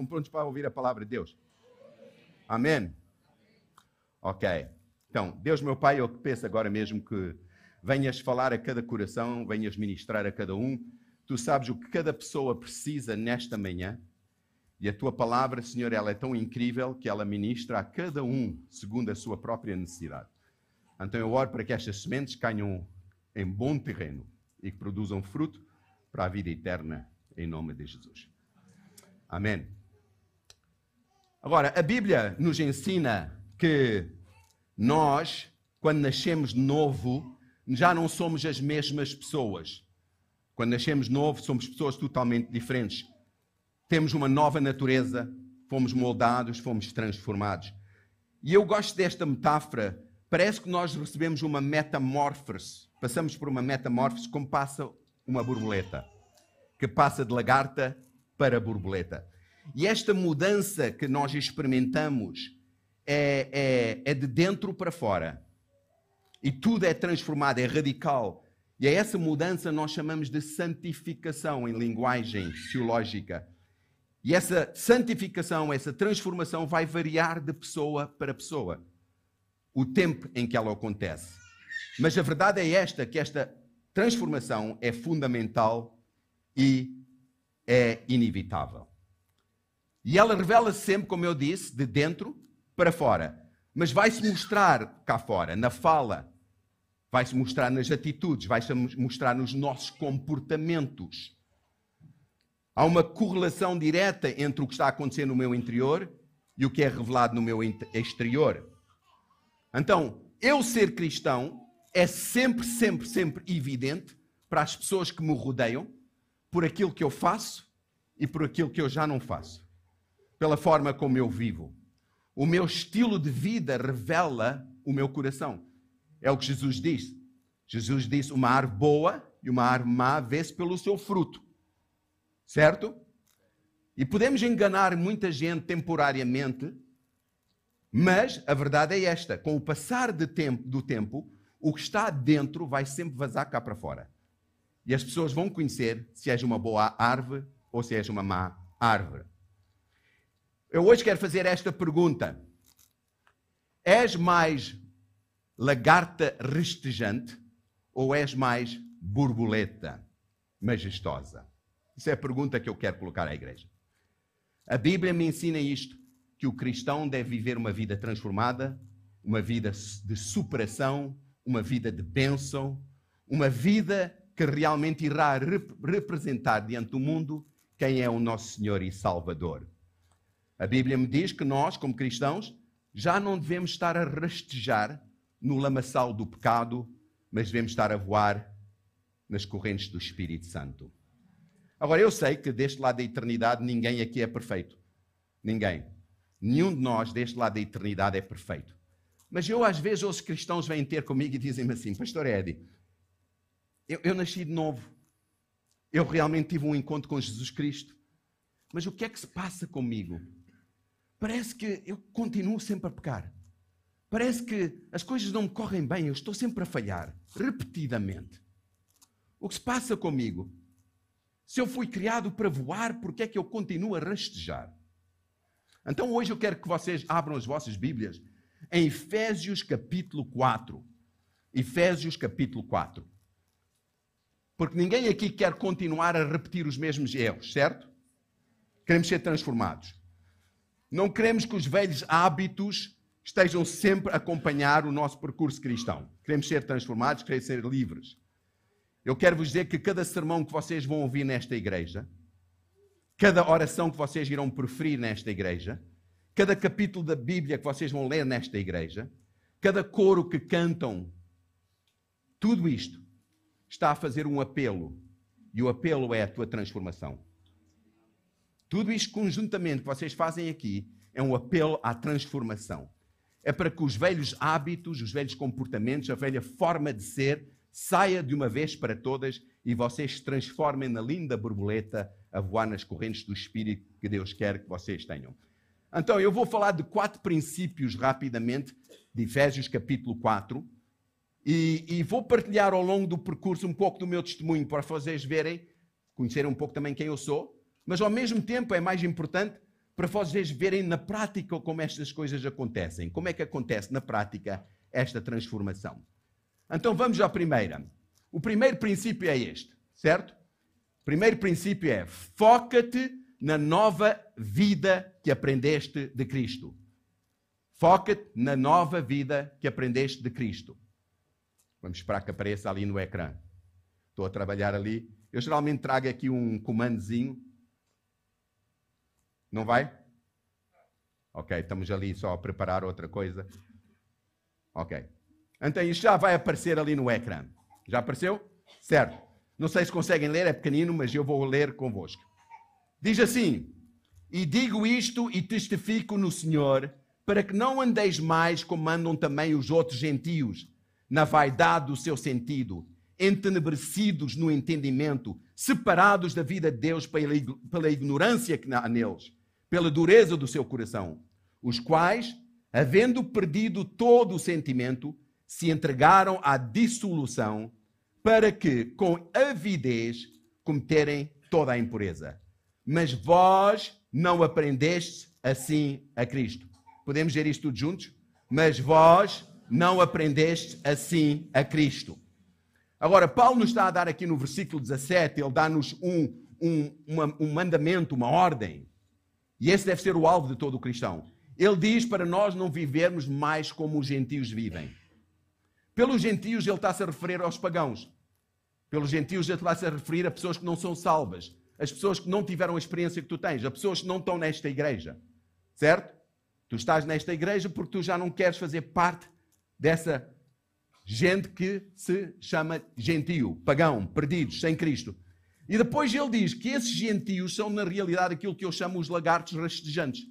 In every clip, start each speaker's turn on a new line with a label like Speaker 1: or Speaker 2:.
Speaker 1: Estão prontos para ouvir a palavra de Deus? Amém? Ok. Então, Deus, meu Pai, eu peço agora mesmo que venhas falar a cada coração, venhas ministrar a cada um. Tu sabes o que cada pessoa precisa nesta manhã. E a tua palavra, Senhor, ela é tão incrível que ela ministra a cada um segundo a sua própria necessidade. Então eu oro para que estas sementes caiam em bom terreno e que produzam fruto para a vida eterna, em nome de Jesus. Amém. Agora, a Bíblia nos ensina que nós, quando nascemos novo, já não somos as mesmas pessoas. Quando nascemos novo, somos pessoas totalmente diferentes. Temos uma nova natureza, fomos moldados, fomos transformados. E eu gosto desta metáfora. Parece que nós recebemos uma metamorfose. Passamos por uma metamorfose como passa uma borboleta, que passa de lagarta para borboleta. E esta mudança que nós experimentamos é, é, é de dentro para fora. E tudo é transformado, é radical. E a essa mudança nós chamamos de santificação em linguagem teológica. E essa santificação, essa transformação vai variar de pessoa para pessoa. O tempo em que ela acontece. Mas a verdade é esta, que esta transformação é fundamental e é inevitável. E ela revela-se sempre, como eu disse, de dentro para fora. Mas vai-se mostrar cá fora, na fala, vai-se mostrar nas atitudes, vai-se mostrar nos nossos comportamentos. Há uma correlação direta entre o que está a acontecer no meu interior e o que é revelado no meu exterior. Então, eu ser cristão é sempre, sempre, sempre evidente para as pessoas que me rodeiam por aquilo que eu faço e por aquilo que eu já não faço pela forma como eu vivo. O meu estilo de vida revela o meu coração. É o que Jesus diz. Jesus disse: uma árvore boa e uma árvore má vê-se pelo seu fruto. Certo? E podemos enganar muita gente temporariamente, mas a verdade é esta: com o passar tempo, do tempo, o que está dentro vai sempre vazar cá para fora. E as pessoas vão conhecer se és uma boa árvore ou se és uma má árvore. Eu hoje quero fazer esta pergunta: És mais lagarta restejante ou és mais borboleta majestosa? Isso é a pergunta que eu quero colocar à igreja. A Bíblia me ensina isto: que o cristão deve viver uma vida transformada, uma vida de superação, uma vida de bênção, uma vida que realmente irá representar diante do mundo quem é o nosso Senhor e Salvador. A Bíblia me diz que nós, como cristãos, já não devemos estar a rastejar no lamaçal do pecado, mas devemos estar a voar nas correntes do Espírito Santo. Agora, eu sei que deste lado da eternidade ninguém aqui é perfeito. Ninguém. Nenhum de nós deste lado da eternidade é perfeito. Mas eu, às vezes, os cristãos vêm ter comigo e dizem-me assim: Pastor Eddie, eu, eu nasci de novo. Eu realmente tive um encontro com Jesus Cristo. Mas o que é que se passa comigo? Parece que eu continuo sempre a pecar. Parece que as coisas não me correm bem, eu estou sempre a falhar, repetidamente. O que se passa comigo? Se eu fui criado para voar, por que é que eu continuo a rastejar? Então hoje eu quero que vocês abram as vossas Bíblias em Efésios capítulo 4. Efésios capítulo 4. Porque ninguém aqui quer continuar a repetir os mesmos erros, certo? Queremos ser transformados. Não queremos que os velhos hábitos estejam sempre a acompanhar o nosso percurso cristão. Queremos ser transformados, queremos ser livres. Eu quero vos dizer que cada sermão que vocês vão ouvir nesta igreja, cada oração que vocês irão preferir nesta igreja, cada capítulo da Bíblia que vocês vão ler nesta igreja, cada coro que cantam, tudo isto está a fazer um apelo. E o apelo é a tua transformação. Tudo isto conjuntamente que vocês fazem aqui é um apelo à transformação. É para que os velhos hábitos, os velhos comportamentos, a velha forma de ser saia de uma vez para todas e vocês se transformem na linda borboleta a voar nas correntes do Espírito que Deus quer que vocês tenham. Então, eu vou falar de quatro princípios rapidamente, de Efésios capítulo 4, e, e vou partilhar ao longo do percurso um pouco do meu testemunho para vocês verem, conhecerem um pouco também quem eu sou, mas ao mesmo tempo é mais importante para vocês verem na prática como estas coisas acontecem. Como é que acontece na prática esta transformação? Então vamos à primeira. O primeiro princípio é este, certo? O primeiro princípio é foca-te na nova vida que aprendeste de Cristo. Foca-te na nova vida que aprendeste de Cristo. Vamos esperar que apareça ali no ecrã. Estou a trabalhar ali. Eu geralmente trago aqui um comandozinho. Não vai? Ok, estamos ali só a preparar outra coisa. Ok. Então isto já vai aparecer ali no ecrã. Já apareceu? Certo. Não sei se conseguem ler, é pequenino, mas eu vou ler convosco. Diz assim: E digo isto e testifico no Senhor, para que não andeis mais como andam também os outros gentios, na vaidade do seu sentido, entenebrecidos no entendimento, separados da vida de Deus pela ignorância que há neles, pela dureza do seu coração, os quais, havendo perdido todo o sentimento, se entregaram à dissolução, para que, com avidez, cometerem toda a impureza. Mas vós não aprendeste assim a Cristo. Podemos ver isto tudo juntos? Mas vós não aprendeste assim a Cristo. Agora, Paulo nos está a dar aqui no versículo 17, ele dá-nos um, um, uma, um mandamento, uma ordem. E esse deve ser o alvo de todo cristão. Ele diz para nós não vivermos mais como os gentios vivem. Pelos gentios, ele está-se a referir aos pagãos. Pelos gentios, ele está-se a referir a pessoas que não são salvas, as pessoas que não tiveram a experiência que tu tens, as pessoas que não estão nesta igreja. Certo? Tu estás nesta igreja porque tu já não queres fazer parte dessa gente que se chama gentio, pagão, perdidos, sem Cristo. E depois ele diz que esses gentios são, na realidade, aquilo que eu chamo os lagartos rastejantes.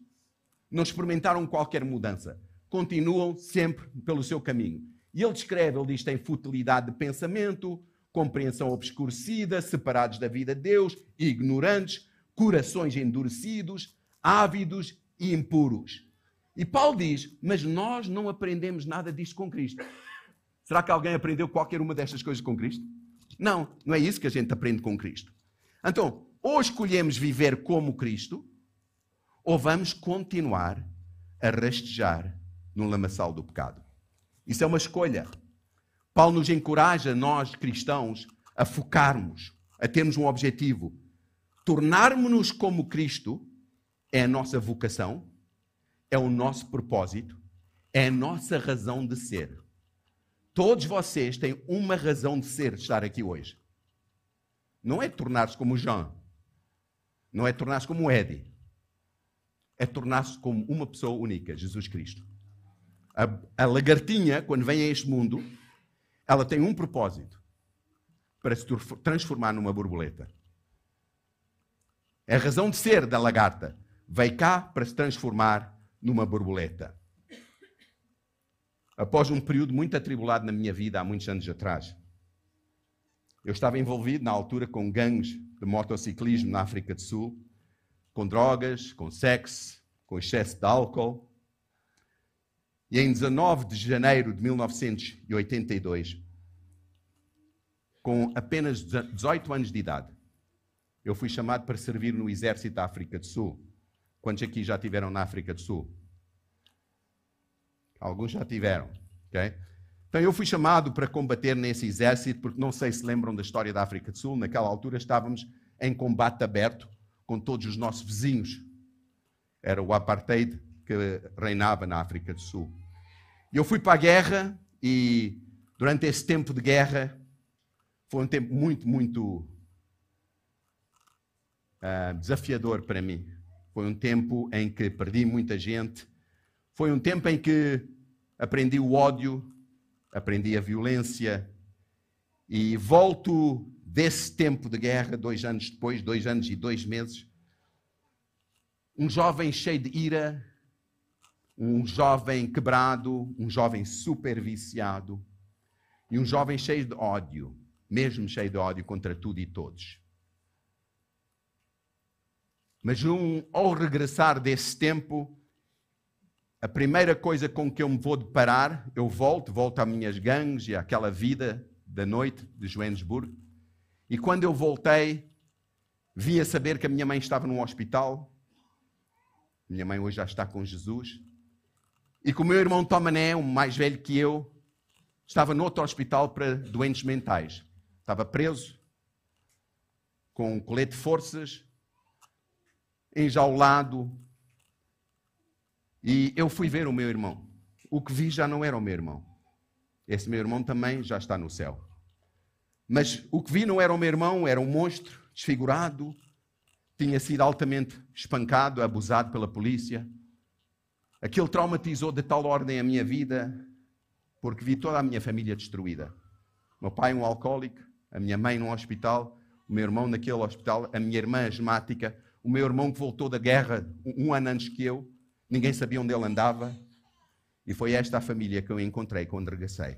Speaker 1: Não experimentaram qualquer mudança. Continuam sempre pelo seu caminho. E ele descreve, ele diz, tem futilidade de pensamento, compreensão obscurecida, separados da vida de Deus, ignorantes, corações endurecidos, ávidos e impuros. E Paulo diz: Mas nós não aprendemos nada disto com Cristo. Será que alguém aprendeu qualquer uma destas coisas com Cristo? Não, não é isso que a gente aprende com Cristo. Então, ou escolhemos viver como Cristo, ou vamos continuar a rastejar no lamaçal do pecado. Isso é uma escolha. Paulo nos encoraja, nós cristãos, a focarmos, a termos um objetivo. Tornarmos-nos como Cristo é a nossa vocação, é o nosso propósito, é a nossa razão de ser. Todos vocês têm uma razão de ser, de estar aqui hoje. Não é tornar-se como o João, não é tornar-se como o Eddie, é tornar-se como uma pessoa única, Jesus Cristo. A, a lagartinha, quando vem a este mundo, ela tem um propósito: para se transformar numa borboleta. É a razão de ser da lagarta. Veio cá para se transformar numa borboleta. Após um período muito atribulado na minha vida, há muitos anos atrás, eu estava envolvido na altura com gangues de motociclismo na África do Sul, com drogas, com sexo, com excesso de álcool. E em 19 de janeiro de 1982, com apenas 18 anos de idade, eu fui chamado para servir no exército da África do Sul. Quantos aqui já tiveram na África do Sul? Alguns já tiveram, ok? Então eu fui chamado para combater nesse exército, porque não sei se lembram da história da África do Sul, naquela altura estávamos em combate aberto com todos os nossos vizinhos. Era o apartheid que reinava na África do Sul. E eu fui para a guerra e durante esse tempo de guerra foi um tempo muito, muito uh, desafiador para mim. Foi um tempo em que perdi muita gente. Foi um tempo em que aprendi o ódio, aprendi a violência. E volto desse tempo de guerra, dois anos depois, dois anos e dois meses. Um jovem cheio de ira, um jovem quebrado, um jovem super viciado e um jovem cheio de ódio, mesmo cheio de ódio contra tudo e todos. Mas um, ao regressar desse tempo, a primeira coisa com que eu me vou deparar, eu volto, volto às minhas gangues e àquela vida da noite de Joanesburgo. E quando eu voltei, vim a saber que a minha mãe estava num hospital. Minha mãe hoje já está com Jesus. E com o meu irmão Tomané, um mais velho que eu, estava noutro hospital para doentes mentais. Estava preso, com um colete de forças, enjaulado. E eu fui ver o meu irmão. O que vi já não era o meu irmão. Esse meu irmão também já está no céu. Mas o que vi não era o meu irmão, era um monstro desfigurado, tinha sido altamente espancado, abusado pela polícia. Aquilo traumatizou de tal ordem a minha vida, porque vi toda a minha família destruída. Meu pai, um alcoólico, a minha mãe num hospital, o meu irmão naquele hospital, a minha irmã asmática, o meu irmão que voltou da guerra um ano antes que eu, ninguém sabia onde ele andava. E foi esta a família que eu encontrei quando regressei.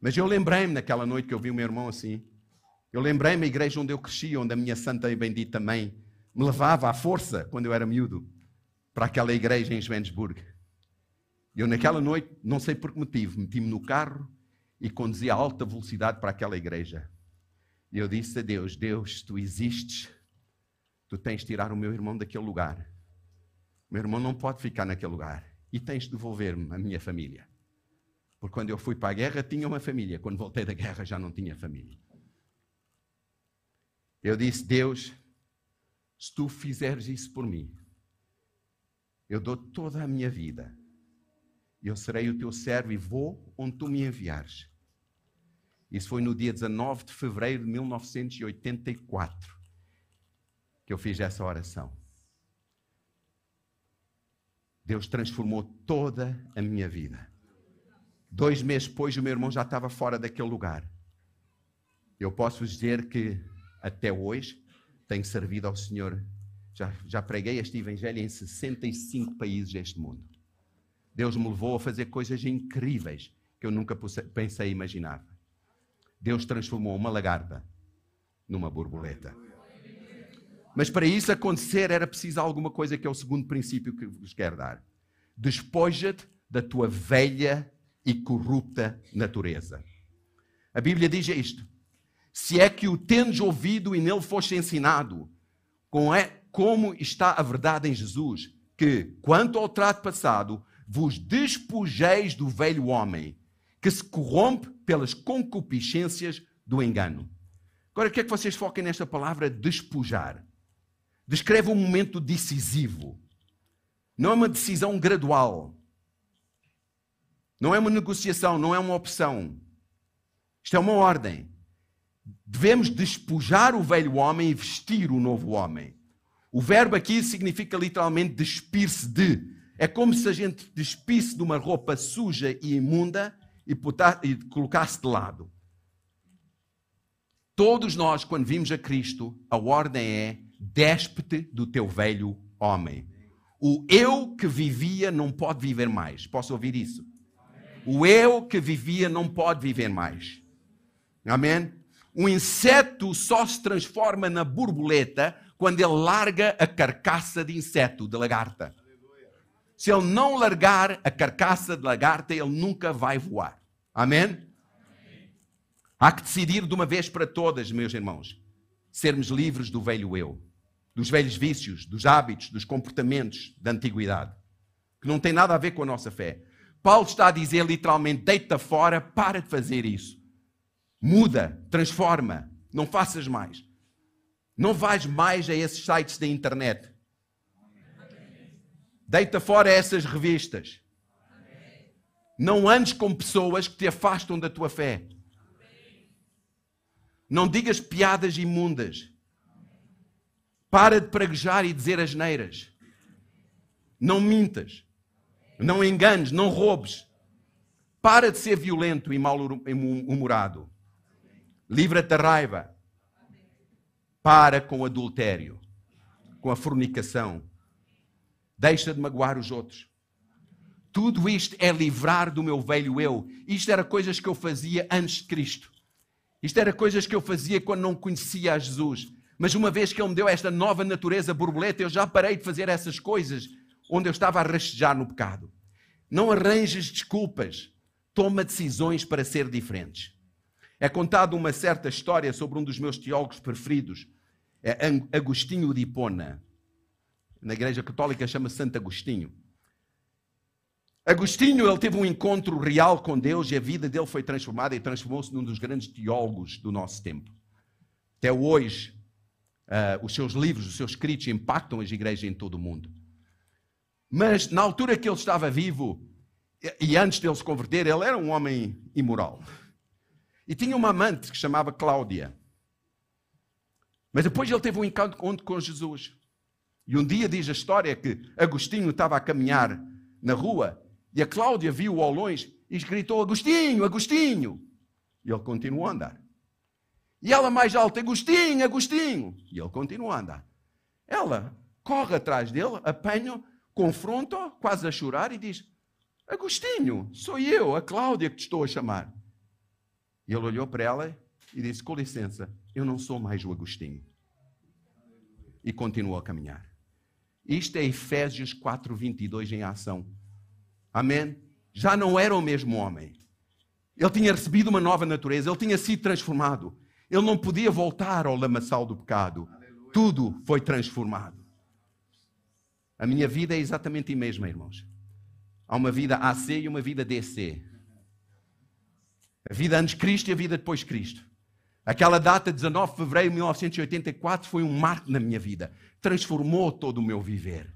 Speaker 1: Mas eu lembrei-me naquela noite que eu vi o meu irmão assim. Eu lembrei-me da igreja onde eu cresci, onde a minha santa e bendita mãe me levava à força quando eu era miúdo para aquela igreja em Joanesburgo. Eu naquela noite, não sei por que motivo, meti-me no carro e conduzia a alta velocidade para aquela igreja. E eu disse a Deus: Deus, tu existes, tu tens de tirar o meu irmão daquele lugar. O meu irmão não pode ficar naquele lugar. E tens de devolver-me a minha família. Porque quando eu fui para a guerra tinha uma família, quando voltei da guerra já não tinha família. Eu disse: Deus, se tu fizeres isso por mim, eu dou toda a minha vida. Eu serei o teu servo e vou onde tu me enviares. Isso foi no dia 19 de fevereiro de 1984 que eu fiz essa oração. Deus transformou toda a minha vida. Dois meses depois, o meu irmão já estava fora daquele lugar. Eu posso dizer que até hoje tenho servido ao Senhor já, já preguei este Evangelho em 65 países deste mundo. Deus me levou a fazer coisas incríveis que eu nunca pensei imaginar. Deus transformou uma lagarta numa borboleta. Mas para isso acontecer era preciso alguma coisa que é o segundo princípio que vos quero dar. Despoja-te da tua velha e corrupta natureza. A Bíblia diz isto: se é que o tendes ouvido e nele foste ensinado, com, é, como está a verdade em Jesus, que, quanto ao trato passado, vos despojeis do velho homem, que se corrompe pelas concupiscências do engano. Agora, quer que vocês foquem nesta palavra despojar. Descreve um momento decisivo. Não é uma decisão gradual. Não é uma negociação, não é uma opção. Isto é uma ordem. Devemos despojar o velho homem e vestir o novo homem. O verbo aqui significa literalmente despir-se de. É como se a gente despisse de uma roupa suja e imunda e, e colocasse de lado. Todos nós, quando vimos a Cristo, a ordem é: despe-te do teu velho homem. O eu que vivia não pode viver mais. Posso ouvir isso? O eu que vivia não pode viver mais. Amém? O inseto só se transforma na borboleta quando ele larga a carcaça de inseto, de lagarta. Se ele não largar a carcaça de lagarta, ele nunca vai voar. Amém? Há que decidir de uma vez para todas, meus irmãos, sermos livres do velho eu, dos velhos vícios, dos hábitos, dos comportamentos da antiguidade, que não tem nada a ver com a nossa fé. Paulo está a dizer literalmente: deita fora, para de fazer isso. Muda, transforma, não faças mais. Não vais mais a esses sites da internet. Deita fora essas revistas. Não andes com pessoas que te afastam da tua fé. Não digas piadas imundas. Para de praguejar e dizer asneiras. Não mintas. Não enganes, não roubes. Para de ser violento e mal-humorado. Livra-te da raiva. Para com o adultério, com a fornicação. Deixa de magoar os outros. Tudo isto é livrar do meu velho eu. Isto era coisas que eu fazia antes de Cristo. Isto era coisas que eu fazia quando não conhecia a Jesus. Mas uma vez que Ele me deu esta nova natureza borboleta, eu já parei de fazer essas coisas onde eu estava a rastejar no pecado. Não arranjes desculpas. Toma decisões para ser diferentes. É contada uma certa história sobre um dos meus teólogos preferidos, é Agostinho de Hipona. na Igreja Católica chama Santo Agostinho. Agostinho, ele teve um encontro real com Deus e a vida dele foi transformada e transformou-se num dos grandes teólogos do nosso tempo. Até hoje, uh, os seus livros, os seus escritos impactam as igrejas em todo o mundo. Mas na altura que ele estava vivo, e antes de ele se converter, ele era um homem imoral. E tinha uma amante que chamava Cláudia. Mas depois ele teve um encontro com Jesus. E um dia diz a história que Agostinho estava a caminhar na rua e a Cláudia viu-o ao longe e gritou: Agostinho, Agostinho! E ele continuou a andar. E ela mais alta: Agostinho, Agostinho! E ele continuou a andar. Ela corre atrás dele, apanha-o, confronta-o, quase a chorar, e diz: Agostinho, sou eu, a Cláudia, que te estou a chamar. E ele olhou para ela e disse: Com licença, eu não sou mais o Agostinho. E continuou a caminhar. Isto é Efésios 4, 22 em ação. Amém? Já não era o mesmo homem. Ele tinha recebido uma nova natureza, ele tinha sido transformado. Ele não podia voltar ao lamaçal do pecado. Aleluia. Tudo foi transformado. A minha vida é exatamente a mesma, irmãos. Há uma vida AC e uma vida DC. A vida antes de Cristo e a vida depois de Cristo. Aquela data, 19 de fevereiro de 1984, foi um marco na minha vida. Transformou todo o meu viver.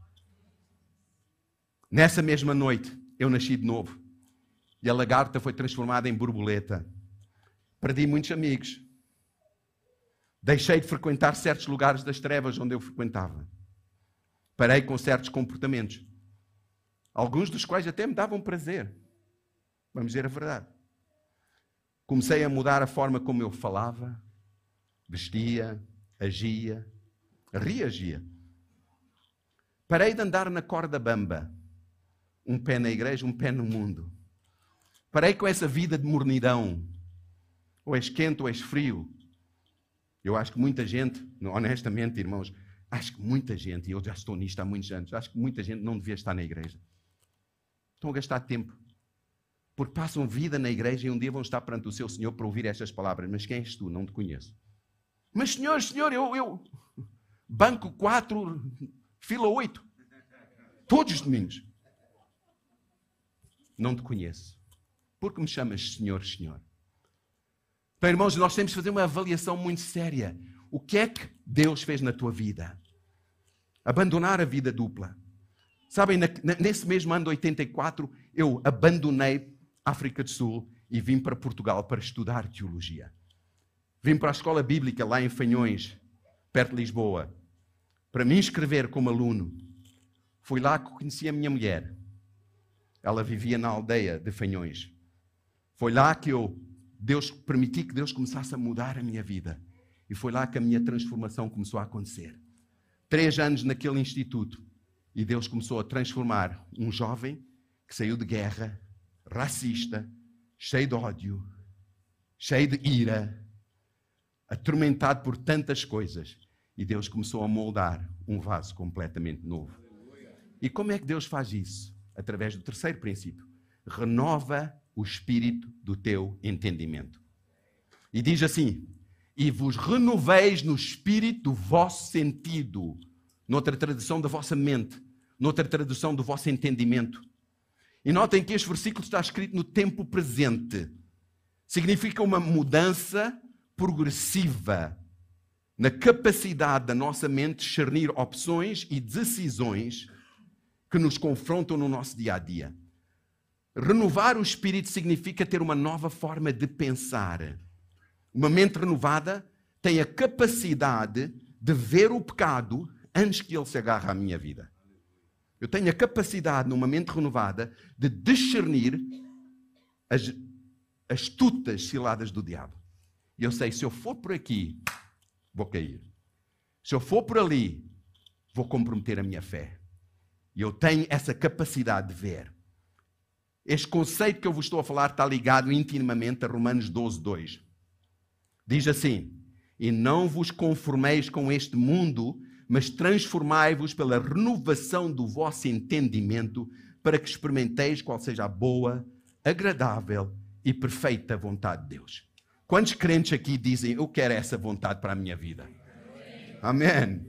Speaker 1: Nessa mesma noite, eu nasci de novo. E a lagarta foi transformada em borboleta. Perdi muitos amigos. Deixei de frequentar certos lugares das trevas onde eu frequentava. Parei com certos comportamentos. Alguns dos quais até me davam prazer. Vamos dizer a verdade. Comecei a mudar a forma como eu falava, vestia, agia, reagia. Parei de andar na corda bamba um pé na igreja, um pé no mundo. Parei com essa vida de mornidão. Ou és quente ou és frio. Eu acho que muita gente, honestamente, irmãos, acho que muita gente, e eu já estou nisto há muitos anos, acho que muita gente não devia estar na igreja. Estão a gastar tempo. Porque passam vida na igreja e um dia vão estar perante o seu Senhor para ouvir estas palavras. Mas quem és tu? Não te conheço. Mas, Senhor, Senhor, eu. eu... Banco 4, fila 8. Todos os domingos não te conheço. Por que me chamas Senhor, Senhor? Então, irmãos, nós temos de fazer uma avaliação muito séria. O que é que Deus fez na tua vida? Abandonar a vida dupla. Sabem, nesse mesmo ano de 84, eu abandonei África do Sul e vim para Portugal para estudar teologia. Vim para a escola bíblica lá em Fanhões, perto de Lisboa, para me inscrever como aluno. Fui lá que conheci a minha mulher. Ela vivia na aldeia de Fanhões. Foi lá que eu, Deus, permiti que Deus começasse a mudar a minha vida. E foi lá que a minha transformação começou a acontecer. Três anos naquele instituto. E Deus começou a transformar um jovem que saiu de guerra, racista, cheio de ódio, cheio de ira, atormentado por tantas coisas. E Deus começou a moldar um vaso completamente novo. E como é que Deus faz isso? através do terceiro princípio. Renova o espírito do teu entendimento. E diz assim: E vos renoveis no espírito do vosso sentido, noutra tradução da vossa mente, noutra tradução do vosso entendimento. E notem que este versículo está escrito no tempo presente. Significa uma mudança progressiva na capacidade da nossa mente discernir opções e decisões que nos confrontam no nosso dia a dia. Renovar o espírito significa ter uma nova forma de pensar. Uma mente renovada tem a capacidade de ver o pecado antes que ele se agarre à minha vida. Eu tenho a capacidade, numa mente renovada, de discernir as astutas ciladas do diabo. E eu sei, se eu for por aqui, vou cair. Se eu for por ali, vou comprometer a minha fé. E eu tenho essa capacidade de ver. Este conceito que eu vos estou a falar está ligado intimamente a Romanos 12, 2. Diz assim: E não vos conformeis com este mundo, mas transformai-vos pela renovação do vosso entendimento, para que experimenteis qual seja a boa, agradável e perfeita vontade de Deus. Quantos crentes aqui dizem: Eu quero essa vontade para a minha vida? Amém.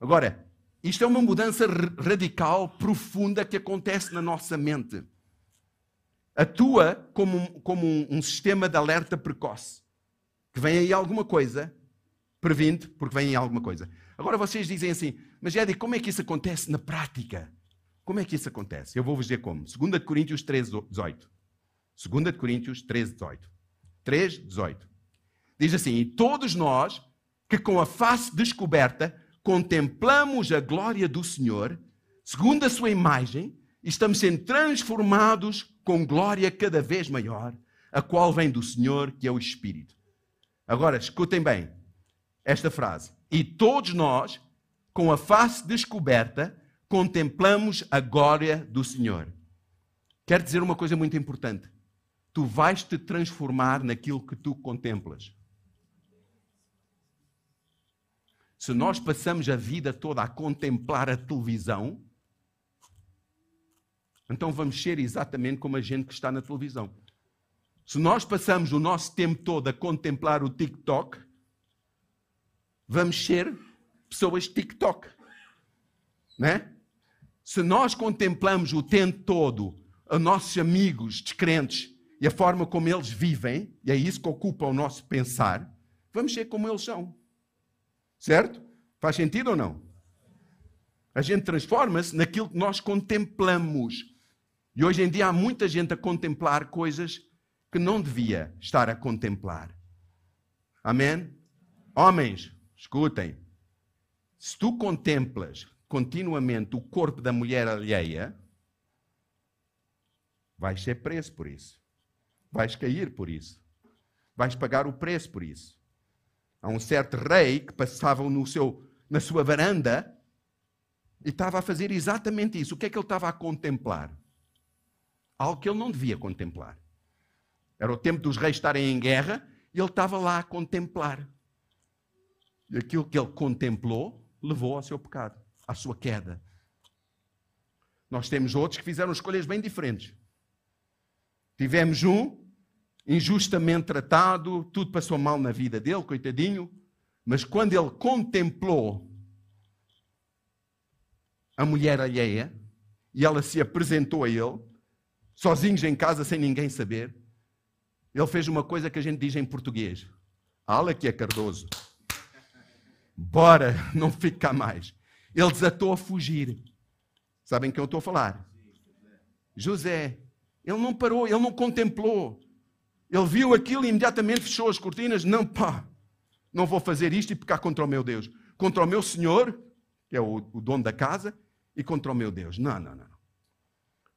Speaker 1: Agora, Isto é uma mudança radical, profunda que acontece na nossa mente. Atua como, como um, um sistema de alerta precoce. Que vem aí alguma coisa, previnte, porque vem aí alguma coisa. Agora vocês dizem assim, mas Eddie, como é que isso acontece na prática? Como é que isso acontece? Eu vou vos dizer como. 2 Coríntios 13, 18. 2 Coríntios 13, 18. 3, 18. Diz assim: E todos nós, que com a face descoberta contemplamos a glória do Senhor, segundo a sua imagem, estamos sendo transformados com glória cada vez maior, a qual vem do Senhor, que é o Espírito. Agora, escutem bem esta frase. E todos nós, com a face descoberta, contemplamos a glória do Senhor. Quero dizer uma coisa muito importante. Tu vais te transformar naquilo que tu contemplas. Se nós passamos a vida toda a contemplar a televisão, então vamos ser exatamente como a gente que está na televisão. Se nós passamos o nosso tempo todo a contemplar o TikTok, vamos ser pessoas TikTok. Né? Se nós contemplamos o tempo todo os nossos amigos descrentes e a forma como eles vivem, e é isso que ocupa o nosso pensar, vamos ser como eles são. Certo? Faz sentido ou não? A gente transforma-se naquilo que nós contemplamos. E hoje em dia há muita gente a contemplar coisas que não devia estar a contemplar. Amém? Homens, escutem. Se tu contemplas continuamente o corpo da mulher alheia, vais ser preso por isso. Vais cair por isso. Vais pagar o preço por isso. Há um certo rei que passava no seu, na sua varanda e estava a fazer exatamente isso. O que é que ele estava a contemplar? Algo que ele não devia contemplar. Era o tempo dos reis estarem em guerra e ele estava lá a contemplar. E aquilo que ele contemplou levou ao seu pecado, à sua queda. Nós temos outros que fizeram escolhas bem diferentes. Tivemos um injustamente tratado, tudo passou mal na vida dele, coitadinho, mas quando ele contemplou a mulher alheia e ela se apresentou a ele, sozinhos em casa, sem ninguém saber, ele fez uma coisa que a gente diz em português: Ala que é Cardoso. Bora, não fica mais. Ele desatou a fugir. Sabem quem eu estou a falar? José. Ele não parou, ele não contemplou. Ele viu aquilo e imediatamente fechou as cortinas. Não, pá, não vou fazer isto e pecar contra o meu Deus. Contra o meu Senhor, que é o, o dono da casa, e contra o meu Deus. Não, não, não.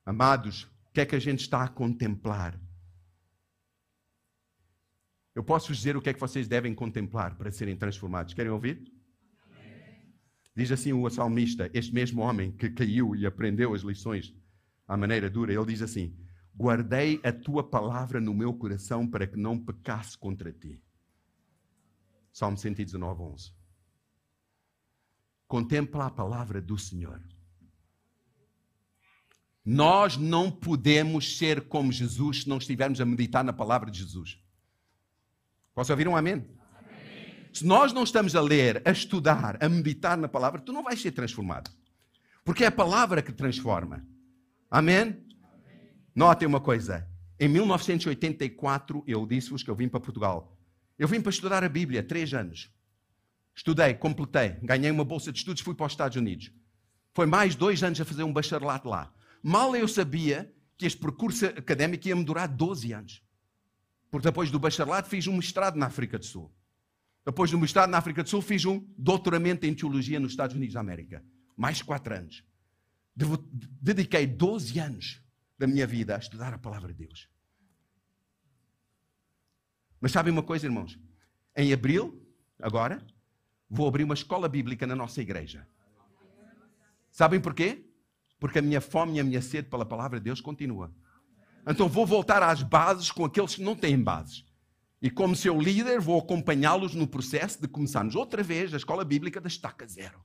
Speaker 1: Amados, que é que a gente está a contemplar? Eu posso dizer o que é que vocês devem contemplar para serem transformados. Querem ouvir? Diz assim o salmista, este mesmo homem que caiu e aprendeu as lições à maneira dura, ele diz assim: Guardei a tua palavra no meu coração para que não pecasse contra ti. Salmo 119, 11. Contempla a palavra do Senhor. Nós não podemos ser como Jesus se não estivermos a meditar na palavra de Jesus. Posso ouvir um amém? Se nós não estamos a ler, a estudar, a meditar na palavra, tu não vais ser transformado. Porque é a palavra que transforma. Amém? Notem uma coisa. Em 1984, eu disse-vos que eu vim para Portugal. Eu vim para estudar a Bíblia, três anos. Estudei, completei, ganhei uma bolsa de estudos, fui para os Estados Unidos. Foi mais dois anos a fazer um bacharelato lá. Mal eu sabia que este percurso académico ia me durar 12 anos. Porque depois do bacharelato fiz um mestrado na África do Sul. Depois do mestrado na África do Sul fiz um doutoramento em teologia nos Estados Unidos da América. Mais quatro anos. Dediquei 12 anos da minha vida a estudar a palavra de Deus. Mas sabem uma coisa, irmãos? Em abril, agora, vou abrir uma escola bíblica na nossa igreja. Sabem porquê? Porque a minha fome e a minha sede pela palavra de Deus continua. Então vou voltar às bases com aqueles que não têm bases. E como seu líder, vou acompanhá-los no processo de começarmos outra vez a escola bíblica da estaca zero.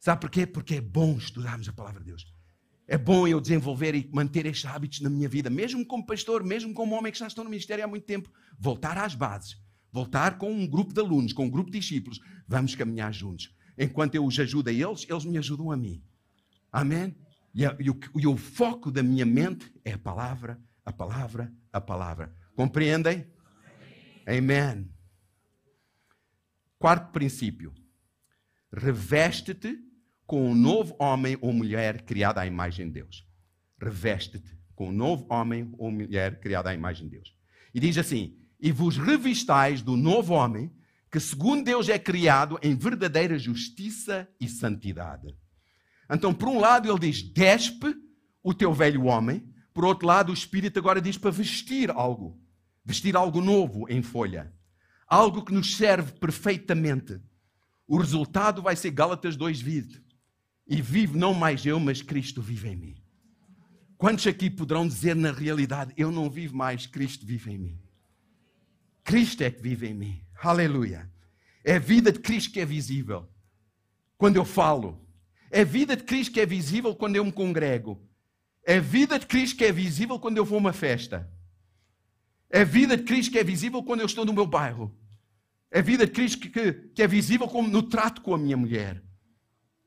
Speaker 1: Sabe porquê? Porque é bom estudarmos a palavra de Deus. É bom eu desenvolver e manter estes hábitos na minha vida, mesmo como pastor, mesmo como homem que já estou no ministério há muito tempo. Voltar às bases, voltar com um grupo de alunos, com um grupo de discípulos. Vamos caminhar juntos. enquanto eu os ajudo a eles, eles me ajudam a mim. Amém? E, a, e, o, e o foco da minha mente é a palavra, a palavra, a palavra. Compreendem? Amém. Quarto princípio. Reveste-te com um novo homem ou mulher criado à imagem de Deus. Reveste-te com um novo homem ou mulher criado à imagem de Deus. E diz assim: E vos revistais do novo homem, que segundo Deus é criado em verdadeira justiça e santidade. Então, por um lado, ele diz: despe o teu velho homem. Por outro lado, o Espírito agora diz para vestir algo. Vestir algo novo em folha. Algo que nos serve perfeitamente. O resultado vai ser Gálatas 2,20. E vivo não mais eu, mas Cristo vive em mim. Quantos aqui poderão dizer na realidade: Eu não vivo mais, Cristo vive em mim? Cristo é que vive em mim. Aleluia. É a vida de Cristo que é visível. Quando eu falo, é vida de Cristo que é visível quando eu me congrego. É vida de Cristo que é visível quando eu vou a uma festa. É vida de Cristo que é visível quando eu estou no meu bairro. É vida de Cristo que, que, que é visível como no trato com a minha mulher.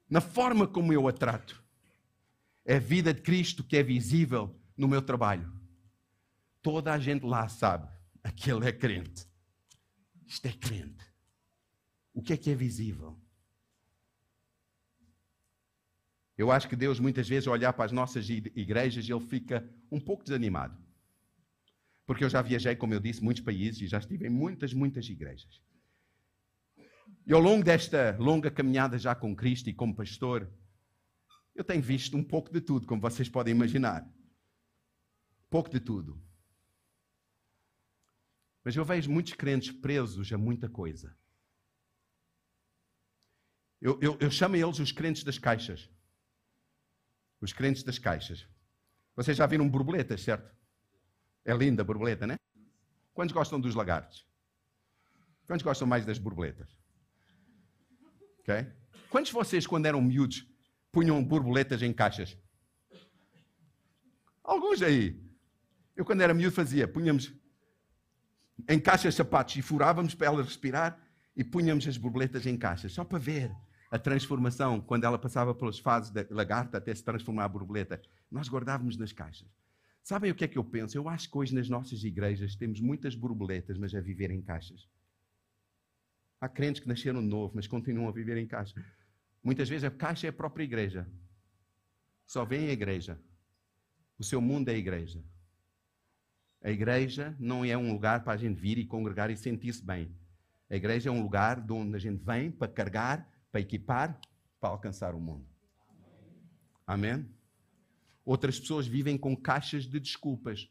Speaker 1: Na forma como eu a trato. É vida de Cristo que é visível no meu trabalho. Toda a gente lá sabe. Aquele é crente. Isto é crente. O que é que é visível? Eu acho que Deus, muitas vezes, ao olhar para as nossas igrejas, ele fica um pouco desanimado. Porque eu já viajei, como eu disse, muitos países e já estive em muitas, muitas igrejas. E ao longo desta longa caminhada já com Cristo e como pastor, eu tenho visto um pouco de tudo, como vocês podem imaginar. Pouco de tudo. Mas eu vejo muitos crentes presos a muita coisa. Eu, eu, eu chamo eles os crentes das caixas. Os crentes das caixas. Vocês já viram borboletas, certo? É linda a borboleta, né? Quantos gostam dos lagartos? Quantos gostam mais das borboletas? Ok? Quantos de vocês, quando eram miúdos, punham borboletas em caixas? Alguns aí. Eu, quando era miúdo, fazia. Punhamos em caixas sapatos e furávamos para elas respirar e punhamos as borboletas em caixas, só para ver a transformação, quando ela passava pelas fases da lagarta até se transformar a borboleta, nós guardávamos nas caixas. Sabem o que é que eu penso? Eu acho que hoje nas nossas igrejas temos muitas borboletas, mas a viver em caixas. Há crentes que nasceram de novo, mas continuam a viver em caixas. Muitas vezes a caixa é a própria igreja. Só vem a igreja. O seu mundo é a igreja. A igreja não é um lugar para a gente vir e congregar e sentir-se bem. A igreja é um lugar de onde a gente vem para carregar para equipar, para alcançar o mundo. Amém? Outras pessoas vivem com caixas de desculpas.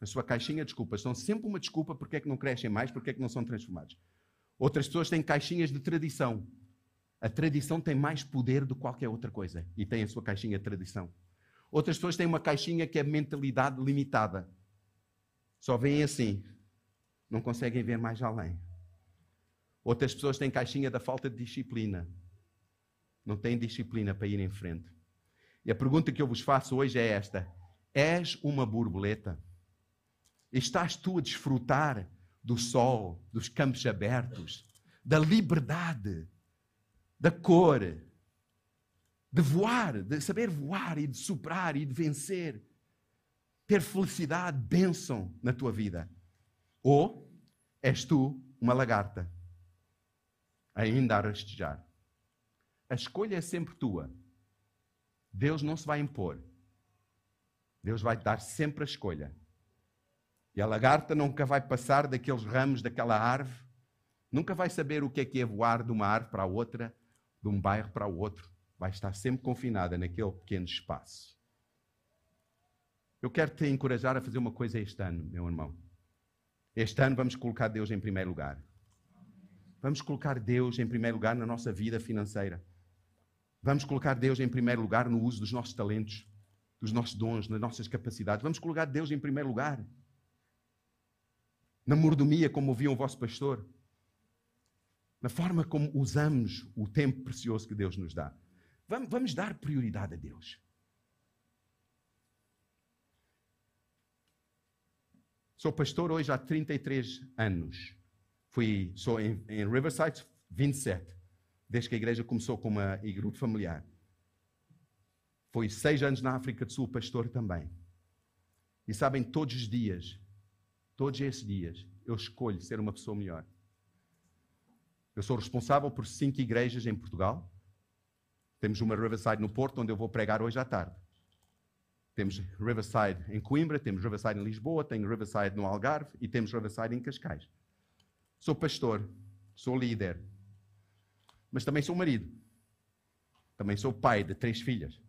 Speaker 1: A sua caixinha de desculpas. São sempre uma desculpa porque é que não crescem mais, porque é que não são transformados. Outras pessoas têm caixinhas de tradição. A tradição tem mais poder do que qualquer outra coisa. E tem a sua caixinha de tradição. Outras pessoas têm uma caixinha que é mentalidade limitada. Só veem assim. Não conseguem ver mais além. Outras pessoas têm caixinha da falta de disciplina. Não têm disciplina para ir em frente. E a pergunta que eu vos faço hoje é esta: És uma borboleta? Estás tu a desfrutar do sol, dos campos abertos, da liberdade, da cor, de voar, de saber voar e de superar e de vencer, ter felicidade, bênção na tua vida? Ou és tu uma lagarta? Ainda a rastejar. A escolha é sempre tua. Deus não se vai impor. Deus vai te dar sempre a escolha. E a lagarta nunca vai passar daqueles ramos daquela árvore, nunca vai saber o que é que é voar de uma árvore para outra, de um bairro para o outro. Vai estar sempre confinada naquele pequeno espaço. Eu quero te encorajar a fazer uma coisa este ano, meu irmão. Este ano vamos colocar Deus em primeiro lugar. Vamos colocar Deus em primeiro lugar na nossa vida financeira. Vamos colocar Deus em primeiro lugar no uso dos nossos talentos, dos nossos dons, das nossas capacidades. Vamos colocar Deus em primeiro lugar. Na mordomia, como ouviam o vosso pastor. Na forma como usamos o tempo precioso que Deus nos dá. Vamos, vamos dar prioridade a Deus. Sou pastor hoje há 33 anos. Fui, sou em, em Riverside, 27. desde que a igreja começou com uma grupo familiar. Foi seis anos na África do Sul, pastor também. E sabem, todos os dias, todos esses dias, eu escolho ser uma pessoa melhor. Eu sou responsável por cinco igrejas em Portugal. Temos uma Riverside no Porto, onde eu vou pregar hoje à tarde. Temos Riverside em Coimbra, temos Riverside em Lisboa, tenho Riverside no Algarve e temos Riverside em Cascais. Sou pastor, sou líder, mas também sou marido. Também sou pai de três filhas.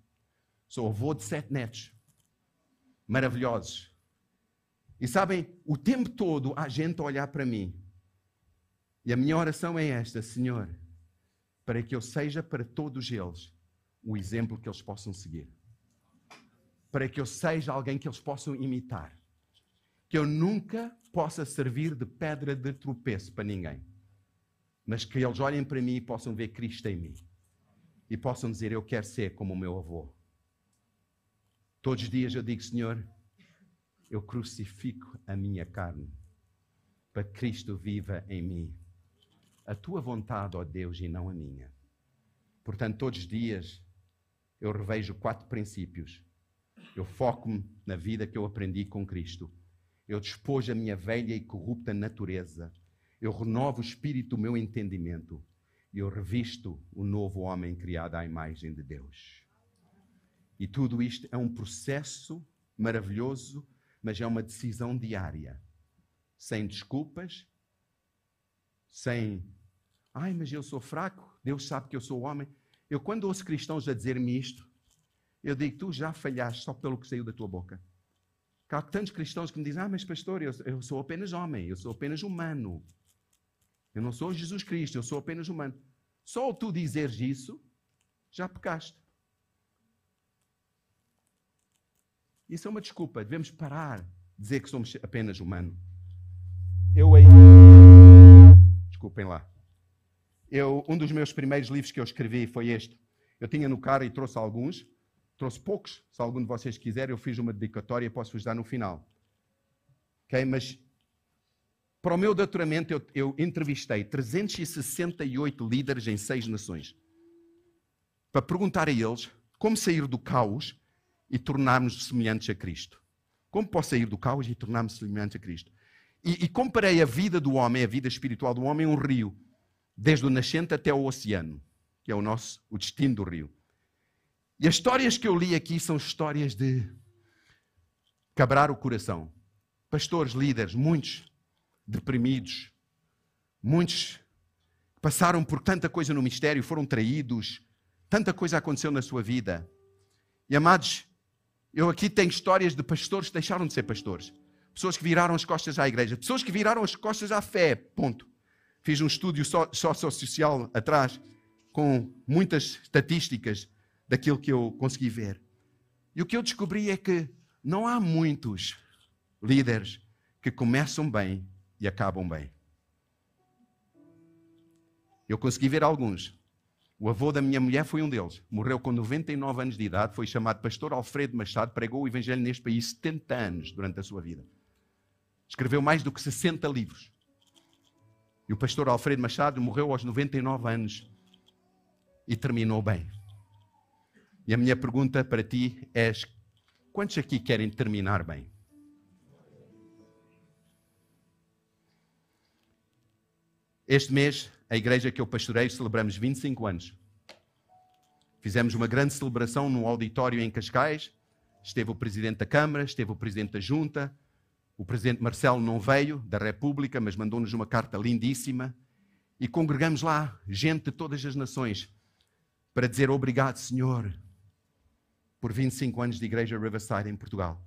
Speaker 1: Sou avô de sete netos. Maravilhosos. E sabem, o tempo todo há gente a olhar para mim. E a minha oração é esta, Senhor, para que eu seja para todos eles o exemplo que eles possam seguir para que eu seja alguém que eles possam imitar. Que eu nunca possa servir de pedra de tropeço para ninguém. Mas que eles olhem para mim e possam ver Cristo em mim. E possam dizer: Eu quero ser como o meu avô. Todos os dias eu digo: Senhor, eu crucifico a minha carne para que Cristo viva em mim. A tua vontade, ó Deus, e não a minha. Portanto, todos os dias eu revejo quatro princípios eu foco-me na vida que eu aprendi com Cristo. Eu despojo a minha velha e corrupta natureza. Eu renovo o espírito do meu entendimento. E eu revisto o novo homem criado à imagem de Deus. E tudo isto é um processo maravilhoso, mas é uma decisão diária. Sem desculpas, sem. Ai, mas eu sou fraco, Deus sabe que eu sou homem. Eu, quando ouço cristãos a dizer-me isto, eu digo, tu já falhaste só pelo que saiu da tua boca. Há tantos cristãos que me dizem, ah, mas pastor, eu, eu sou apenas homem, eu sou apenas humano. Eu não sou Jesus Cristo, eu sou apenas humano. Só tu dizeres isso, já pecaste. Isso é uma desculpa. Devemos parar de dizer que somos apenas humanos. Eu aí. Desculpem lá. Eu, um dos meus primeiros livros que eu escrevi foi este. Eu tinha no carro e trouxe alguns. Trouxe poucos, se algum de vocês quiser, eu fiz uma dedicatória posso-vos dar no final. Ok? Mas para o meu doutoramento eu, eu entrevistei 368 líderes em seis nações para perguntar a eles como sair do caos e tornarmos semelhantes a Cristo. Como posso sair do caos e tornar-me semelhante a Cristo? E, e, comparei a vida do homem, a vida espiritual do homem, um rio, desde o nascente até o oceano, que é o nosso, o destino do rio. E as histórias que eu li aqui são histórias de quebrar o coração. Pastores, líderes, muitos deprimidos, muitos passaram por tanta coisa no mistério, foram traídos, tanta coisa aconteceu na sua vida. E amados, eu aqui tenho histórias de pastores que deixaram de ser pastores, pessoas que viraram as costas à igreja, pessoas que viraram as costas à fé. Ponto. Fiz um estúdio social atrás com muitas estatísticas daquilo que eu consegui ver. E o que eu descobri é que não há muitos líderes que começam bem e acabam bem. Eu consegui ver alguns. O avô da minha mulher foi um deles. Morreu com 99 anos de idade, foi chamado Pastor Alfredo Machado, pregou o Evangelho neste país 70 anos durante a sua vida. Escreveu mais do que 60 livros. E o pastor Alfredo Machado morreu aos 99 anos e terminou bem. E a minha pergunta para ti é: quantos aqui querem terminar bem? Este mês, a igreja que eu pastorei, celebramos 25 anos. Fizemos uma grande celebração no auditório em Cascais. Esteve o presidente da Câmara, esteve o presidente da Junta. O presidente Marcelo não veio da República, mas mandou-nos uma carta lindíssima. E congregamos lá gente de todas as nações para dizer obrigado, Senhor, por 25 anos de Igreja Riverside em Portugal.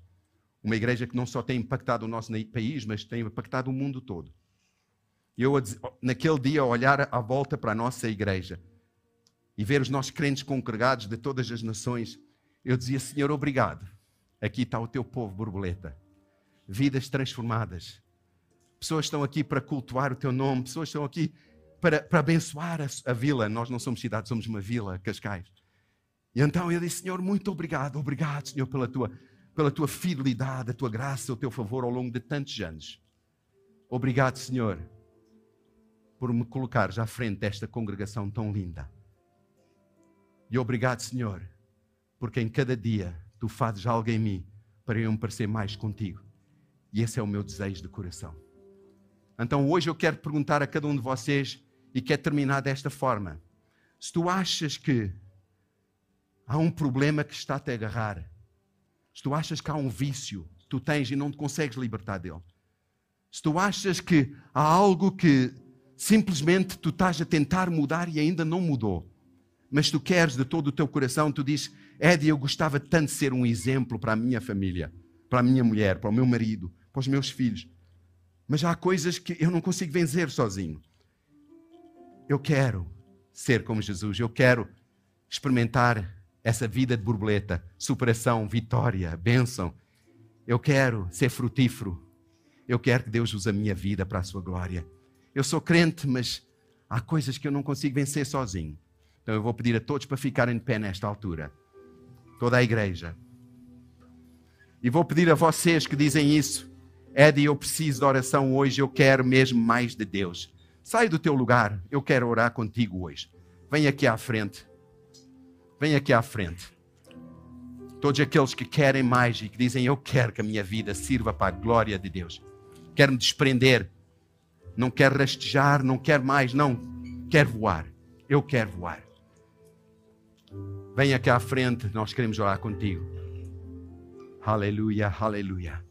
Speaker 1: Uma igreja que não só tem impactado o nosso país, mas tem impactado o mundo todo. Eu, naquele dia, olhar à volta para a nossa igreja e ver os nossos crentes congregados de todas as nações, eu dizia: Senhor, obrigado. Aqui está o teu povo borboleta. Vidas transformadas. Pessoas estão aqui para cultuar o teu nome, pessoas estão aqui para, para abençoar a, a vila. Nós não somos cidade, somos uma vila, Cascais. E então eu disse: Senhor, muito obrigado, obrigado, Senhor, pela tua, pela tua fidelidade, a tua graça, o teu favor ao longo de tantos anos. Obrigado, Senhor, por me colocares à frente desta congregação tão linda. E obrigado, Senhor, porque em cada dia tu fazes algo em mim para eu me parecer mais contigo. E esse é o meu desejo de coração. Então hoje eu quero perguntar a cada um de vocês e quero terminar desta forma. Se tu achas que há um problema que está a te agarrar, se tu achas que há um vício tu tens e não te consegues libertar dele, se tu achas que há algo que simplesmente tu estás a tentar mudar e ainda não mudou, mas tu queres de todo o teu coração, tu dizes, Eddie, eu gostava tanto de ser um exemplo para a minha família, para a minha mulher, para o meu marido, para os meus filhos. Mas há coisas que eu não consigo vencer sozinho. Eu quero ser como Jesus, eu quero experimentar essa vida de borboleta, superação, vitória, bênção. Eu quero ser frutífero. Eu quero que Deus use a minha vida para a sua glória. Eu sou crente, mas há coisas que eu não consigo vencer sozinho. Então eu vou pedir a todos para ficarem de pé nesta altura. Toda a igreja. E vou pedir a vocês que dizem isso. Eddie, eu preciso de oração hoje, eu quero mesmo mais de Deus. Sai do teu lugar, eu quero orar contigo hoje. Vem aqui à frente. Vem aqui à frente. Todos aqueles que querem mais e que dizem eu quero que a minha vida sirva para a glória de Deus. Quero me desprender. Não quero rastejar, não quero mais, não. Quero voar. Eu quero voar. Vem aqui à frente, nós queremos orar contigo. Aleluia, aleluia.